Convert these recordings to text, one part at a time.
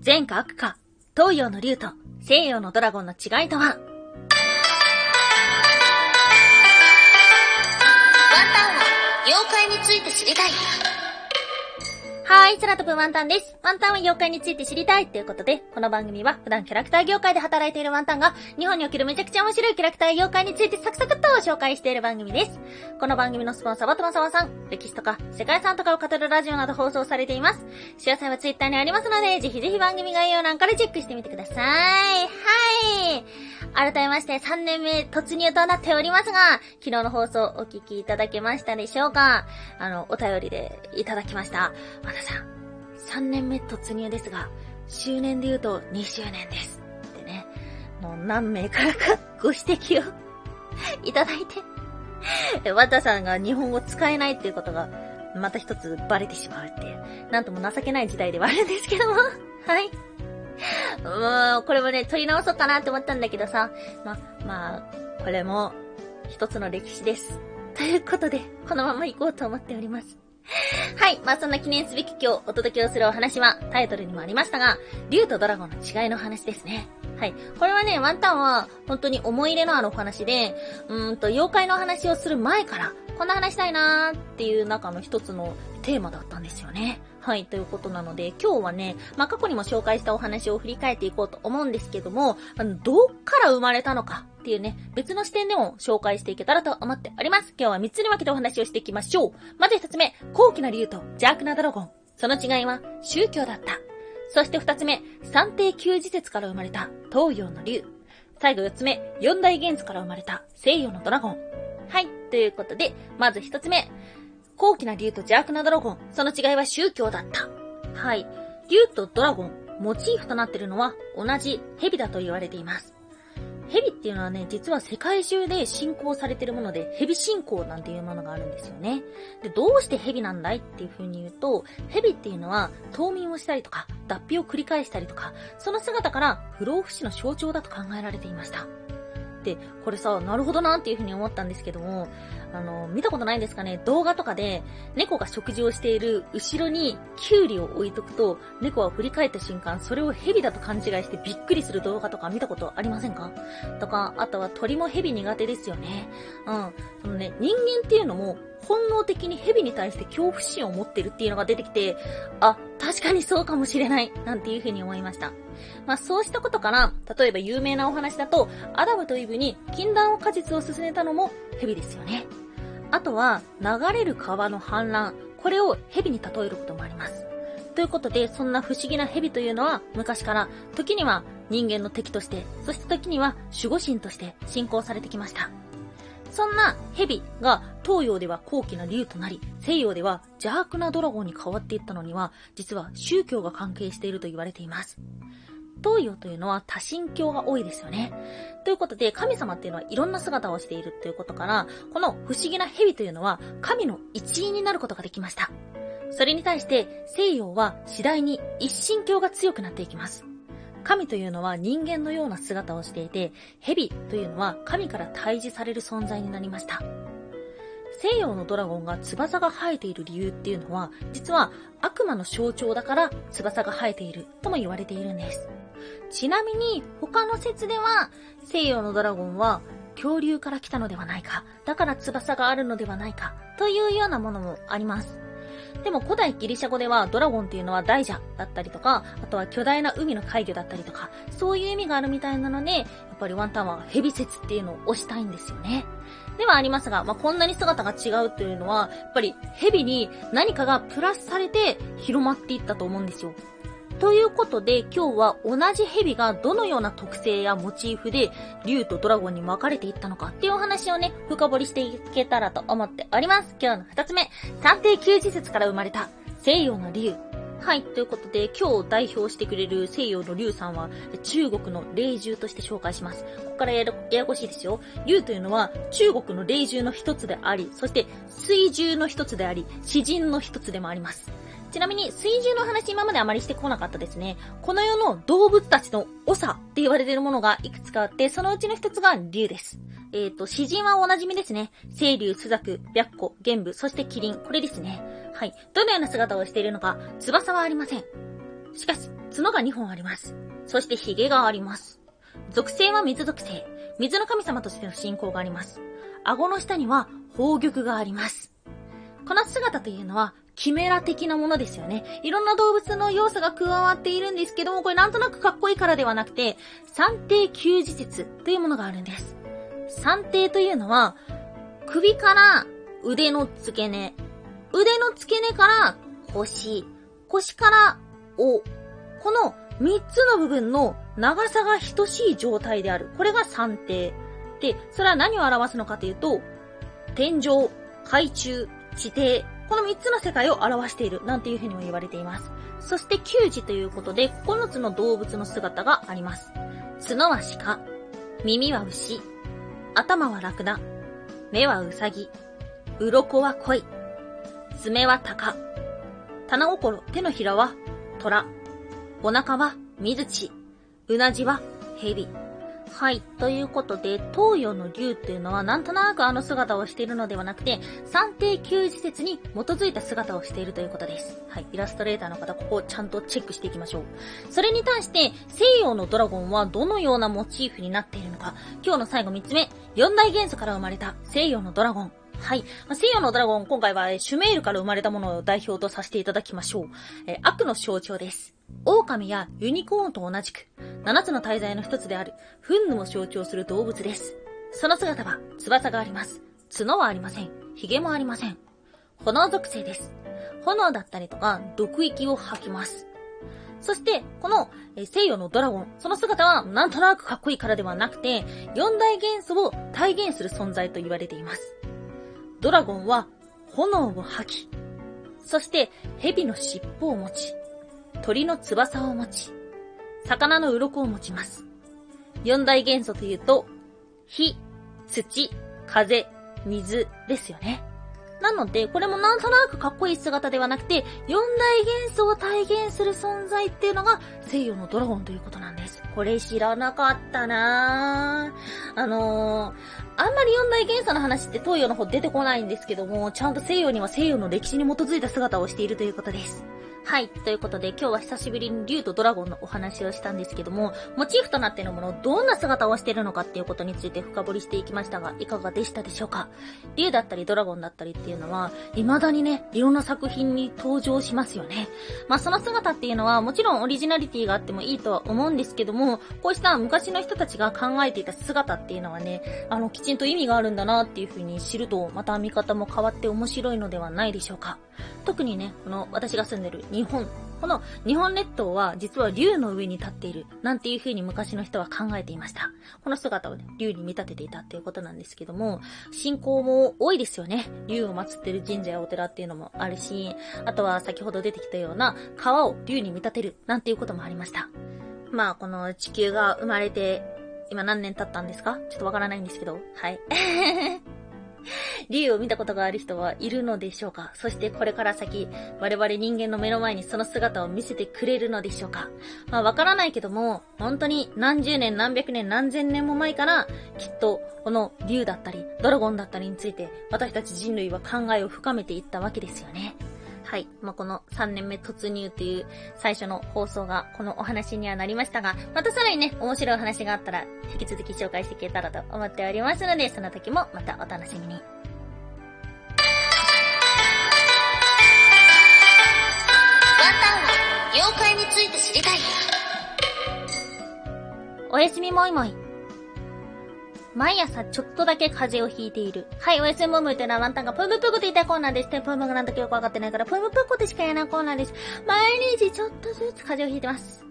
善か悪か、東洋の竜と西洋のドラゴンの違いとは？ワンタンは妖怪について知りたい。はい、空飛ぶワンタンです。ワンタンは妖怪について知りたいということで、この番組は普段キャラクター業界で働いているワンタンが、日本におけるめちゃくちゃ面白いキャラクター妖怪についてサクサクっと紹介している番組です。この番組のスポンサーはとまさまさん、歴史とか世界遺産とかを語るラジオなど放送されています。詳細はツイッターにありますので、ぜひぜひ番組概要欄からチェックしてみてください。はい。改めまして3年目突入となっておりますが、昨日の放送お聞きいただけましたでしょうか？あの、お便りでいただきました。またさん、3年目突入ですが、周年で言うと2周年です。ってね、もう何名からかご指摘をいただいて、わたさんが日本語使えないっていうことが、また一つバレてしまうっていう、なんとも情けない時代ではあるんですけども、はい。もう、これもね、取り直そうかなって思ったんだけどさ、ま、まあ、これも、一つの歴史です。ということで、このまま行こうと思っております。はい。まあ、そんな記念すべき今日お届けをするお話は、タイトルにもありましたが、竜とドラゴンの違いの話ですね。はい。これはね、ワンタンは、本当に思い入れのあるお話で、うんと、妖怪の話をする前から、こんな話したいなーっていう中の一つのテーマだったんですよね。はい、ということなので、今日はね、まあ、過去にも紹介したお話を振り返っていこうと思うんですけども、あの、どっから生まれたのかっていうね、別の視点でも紹介していけたらと思っております。今日は3つに分けてお話をしていきましょう。まず1つ目、高貴な竜と邪悪なドラゴン。その違いは宗教だった。そして2つ目、三帝旧時節から生まれた東洋の竜。最後4つ目、四大元素から生まれた西洋のドラゴン。はい、ということで、まず1つ目、高貴な竜と邪悪なドラゴン、その違いは宗教だった。はい。竜とドラゴン、モチーフとなっているのは同じ蛇だと言われています。蛇っていうのはね、実は世界中で信仰されてるもので、蛇信仰なんていうものがあるんですよね。で、どうして蛇なんだいっていう風に言うと、蛇っていうのは冬眠をしたりとか、脱皮を繰り返したりとか、その姿から不老不死の象徴だと考えられていました。で、これさ、なるほどなっていうふうに思ったんですけども、あの、見たことないんですかね？動画とかで、猫が食事をしている後ろにキュウリを置いとくと、猫は振り返った瞬間、それを蛇だと勘違いしてびっくりする動画とか見たことありませんか？とか、あとは鳥も蛇苦手ですよね。うん。そのね、人間っていうのも、本能的に蛇に対して恐怖心を持ってるっていうのが出てきて、あ、確かにそうかもしれない、なんていう風に思いました。まあそうしたことから、例えば有名なお話だと、アダムとイブに禁断を果実を進めたのも蛇ですよね。あとは、流れる川の氾濫。これを蛇に例えることもあります。ということで、そんな不思議な蛇というのは、昔から、時には人間の敵として、そして時には守護神として信仰されてきました。そんな蛇が東洋では高貴な竜となり、西洋では邪悪なドラゴンに変わっていったのには、実は宗教が関係していると言われています。東洋というのは多神教が多いですよね。ということで、神様っていうのはいろんな姿をしているということから、この不思議な蛇というのは神の一員になることができました。それに対して西洋は次第に一神教が強くなっていきます。神というのは人間のような姿をしていて、蛇というのは神から退治される存在になりました。西洋のドラゴンが翼が生えている理由っていうのは、実は悪魔の象徴だから翼が生えているとも言われているんです。ちなみに、他の説では、西洋のドラゴンは恐竜から来たのではないか、だから翼があるのではないか、というようなものもあります。でも古代ギリシャ語ではドラゴンっていうのは大蛇だったりとか、あとは巨大な海の怪魚だったりとか、そういう意味があるみたいなので、やっぱりワンタンはヘビ説っていうのを推したいんですよね。ではありますが、まあ、こんなに姿が違うというのは、やっぱりヘビに何かがプラスされて広まっていったと思うんですよ。ということで今日は同じ蛇がどのような特性やモチーフで竜とドラゴンに分かれていったのかっていうお話をね、深掘りしていけたらと思っております。今日の二つ目、三帝旧時説から生まれた西洋の竜。はい。ということで、今日代表してくれる西洋の竜さんは、中国の霊獣として紹介します。ここからややこしいですよ。竜というのは、中国の霊獣の一つであり、そして水獣の一つであり、詩人の一つでもあります。ちなみに、水獣の話今まであまりしてこなかったですね。この世の動物たちの長って言われているものがいくつかあって、そのうちの一つが竜です。えっ、ー、と、詩人はおなじみですね。清流、朱雀、白虎、玄武、そして麒麟。これですね。はい。どのような姿をしているのか、翼はありません。しかし、角が2本あります。そして髭があります。属性は水属性。水の神様としての信仰があります。顎の下には宝玉があります。この姿というのは、キメラ的なものですよね。いろんな動物の要素が加わっているんですけども、これなんとなくかっこいいからではなくて、三定九字節というものがあるんです。三定というのは、首から腕の付け根、腕の付け根から腰、腰から尾、この三つの部分の長さが等しい状態である。これが三定。で、それは何を表すのかというと、天井、海中、地底、この三つの世界を表している、なんていうふうにも言われています。そして九字ということで、9つの動物の姿があります。角は鹿、耳は牛、頭はラクダ、目はウサギ、鱗は鯉、爪は鷹、棚心、手のひらは虎、お腹は水地、うなじは蛇。はい。ということで、東洋の竜っていうのはなんとなくあの姿をしているのではなくて、三定九時節に基づいた姿をしているということです。はい。イラストレーターの方、ここをちゃんとチェックしていきましょう。それに対して、西洋のドラゴンはどのようなモチーフになっているのか。今日の最後三つ目、四大元素から生まれた西洋のドラゴン。はい。西洋のドラゴン、今回はシュメールから生まれたものを代表とさせていただきましょう。え悪の象徴です。狼やユニコーンと同じく、七つの大罪の一つである、フンヌを象徴する動物です。その姿は、翼があります。角はありません。髭もありません。炎属性です。炎だったりとか、毒液を吐きます。そして、この、西洋のドラゴン、その姿はなんとなくかっこいいからではなくて、四大元素を体現する存在と言われています。ドラゴンは炎を吐き、そして蛇の尻尾を持ち、鳥の翼を持ち、魚の鱗を持ちます。四大元素というと、火、土、風、水ですよね。なので、これもなんとなくかっこいい姿ではなくて、四大元素を体現する存在っていうのが西洋のドラゴンということなんです。これ知らなかったなぁ。あのー、あんまり四大元素の話って東洋の方出てこないんですけども、ちゃんと西洋には西洋の歴史に基づいた姿をしているということです。はい。ということで、今日は久しぶりに竜とドラゴンのお話をしたんですけども、モチーフとなっているもの、どんな姿をしているのかっていうことについて深掘りしていきましたが、いかがでしたでしょうか？竜だったりドラゴンだったりっていうのは、未だにね、いろんな作品に登場しますよね。まあ、その姿っていうのは、もちろんオリジナリティがあってもいいとは思うんですけども、こうした昔の人たちが考えていた姿っていうのはね、あの、きちんと意味があるんだなっていう風に知ると、また見方も変わって面白いのではないでしょうか。特にね、この私が住んでる日本、この日本列島は実は竜の上に立っている、なんていう風に昔の人は考えていました。この姿をね、竜に見立てていたっていうことなんですけども、信仰も多いですよね。竜を祀ってる神社やお寺っていうのもあるし、あとは先ほど出てきたような川を竜に見立てる、なんていうこともありました。まあ、この地球が生まれて、今何年経ったんですか？ちょっとわからないんですけど、はい。竜を見たことがある人はいるのでしょうか？そしてこれから先、我々人間の目の前にその姿を見せてくれるのでしょうか？まあわからないけども、本当に何十年何百年何千年も前から、きっとこの竜だったり、ドラゴンだったりについて、私たち人類は考えを深めていったわけですよね。はい。まあ、この3年目突入という最初の放送がこのお話にはなりましたが、またさらにね、面白いお話があったら引き続き紹介していけたらと思っておりますので、その時もまたお楽しみに。ワンタンは妖怪について知りたい。おやすみもいもい。毎朝ちょっとだけ風邪をひいている。はい、おやすみもいもいというのはワンタンがぷむぷくと言いたいコーナーです。でぷむがなんだかよくわかってないから、ぷむぷくでしか言えないコーナーです。毎日ちょっとずつ風邪をひいてます。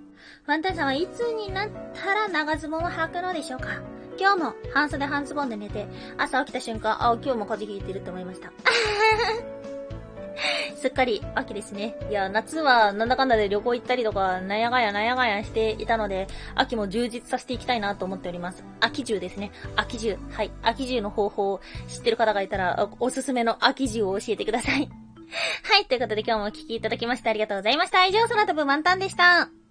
ワンタンさんはいつになったら長ズボンを履くのでしょうか？今日も半袖半ズボンで寝て、朝起きた瞬間、あ、今日も風邪ひいてると思いました。すっかり秋ですね。いや、夏はなんだかんだで旅行行ったりとか、なんやがやなんやがやしていたので、秋も充実させていきたいなと思っております。秋中ですね。秋中。はい。秋中の方法を知ってる方がいたら、おすすめの秋中を教えてください。はい。ということで今日もお聴きいただきましてありがとうございました。以上、空飛ぶ満タンでした。